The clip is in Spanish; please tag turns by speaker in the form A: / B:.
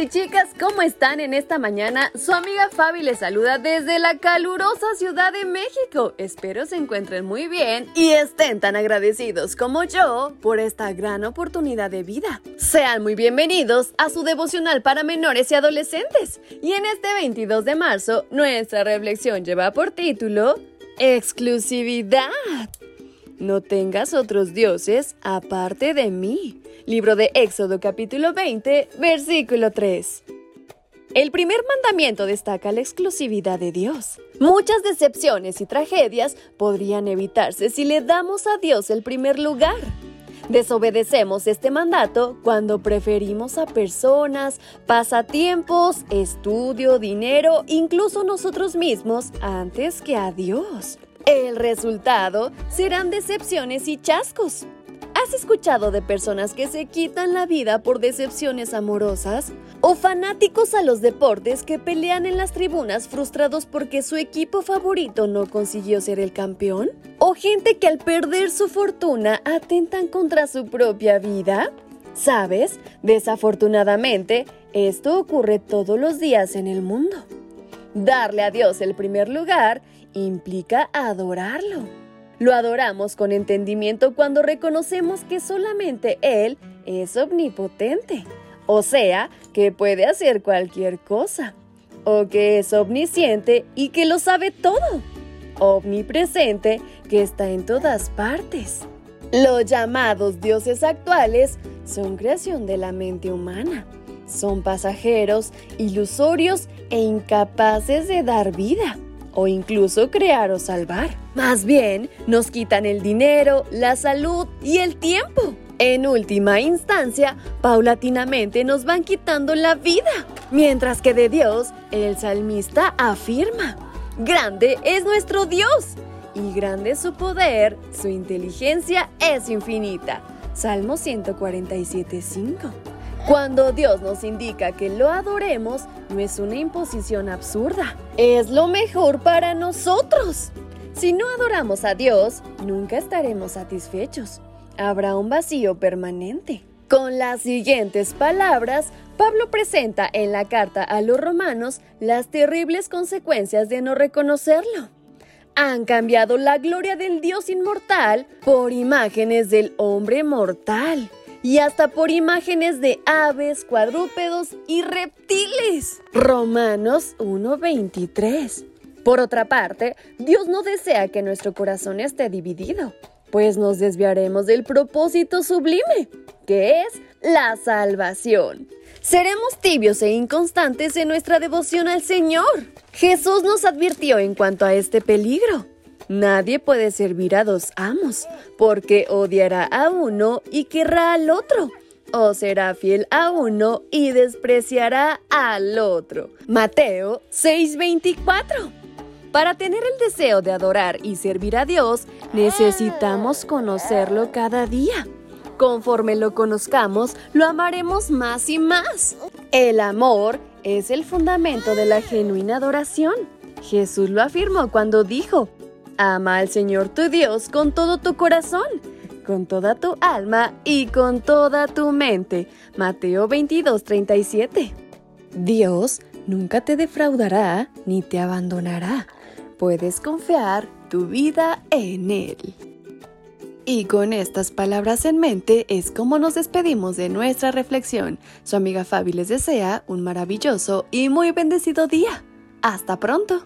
A: Y chicas, ¿cómo están en esta mañana? Su amiga Fabi les saluda desde la calurosa Ciudad de México. Espero se encuentren muy bien y estén tan agradecidos como yo por esta gran oportunidad de vida. Sean muy bienvenidos a su devocional para menores y adolescentes. Y en este 22 de marzo, nuestra reflexión lleva por título Exclusividad. No tengas otros dioses aparte de mí. Libro de Éxodo capítulo 20, versículo 3. El primer mandamiento destaca la exclusividad de Dios. Muchas decepciones y tragedias podrían evitarse si le damos a Dios el primer lugar. Desobedecemos este mandato cuando preferimos a personas, pasatiempos, estudio, dinero, incluso nosotros mismos, antes que a Dios. El resultado serán decepciones y chascos. ¿Has escuchado de personas que se quitan la vida por decepciones amorosas? ¿O fanáticos a los deportes que pelean en las tribunas frustrados porque su equipo favorito no consiguió ser el campeón? ¿O gente que al perder su fortuna atentan contra su propia vida? ¿Sabes? Desafortunadamente, esto ocurre todos los días en el mundo. Darle a Dios el primer lugar implica adorarlo. Lo adoramos con entendimiento cuando reconocemos que solamente Él es omnipotente, o sea, que puede hacer cualquier cosa, o que es omnisciente y que lo sabe todo, omnipresente que está en todas partes. Los llamados dioses actuales son creación de la mente humana. Son pasajeros, ilusorios e incapaces de dar vida o incluso crear o salvar. Más bien, nos quitan el dinero, la salud y el tiempo. En última instancia, paulatinamente nos van quitando la vida. Mientras que de Dios, el salmista afirma, grande es nuestro Dios y grande su poder, su inteligencia es infinita. Salmo 147.5. Cuando Dios nos indica que lo adoremos, no es una imposición absurda, es lo mejor para nosotros. Si no adoramos a Dios, nunca estaremos satisfechos. Habrá un vacío permanente. Con las siguientes palabras, Pablo presenta en la carta a los romanos las terribles consecuencias de no reconocerlo. Han cambiado la gloria del Dios inmortal por imágenes del hombre mortal y hasta por imágenes de aves, cuadrúpedos y reptiles. Romanos 1:23. Por otra parte, Dios no desea que nuestro corazón esté dividido, pues nos desviaremos del propósito sublime, que es la salvación. Seremos tibios e inconstantes en nuestra devoción al Señor. Jesús nos advirtió en cuanto a este peligro. Nadie puede servir a dos amos, porque odiará a uno y querrá al otro, o será fiel a uno y despreciará al otro. Mateo 6:24 para tener el deseo de adorar y servir a Dios, necesitamos conocerlo cada día. Conforme lo conozcamos, lo amaremos más y más. El amor es el fundamento de la genuina adoración. Jesús lo afirmó cuando dijo, Ama al Señor tu Dios con todo tu corazón, con toda tu alma y con toda tu mente. Mateo 22, 37. Dios nunca te defraudará ni te abandonará. Puedes confiar tu vida en Él. Y con estas palabras en mente es como nos despedimos de nuestra reflexión. Su amiga Fabi les desea un maravilloso y muy bendecido día. Hasta pronto.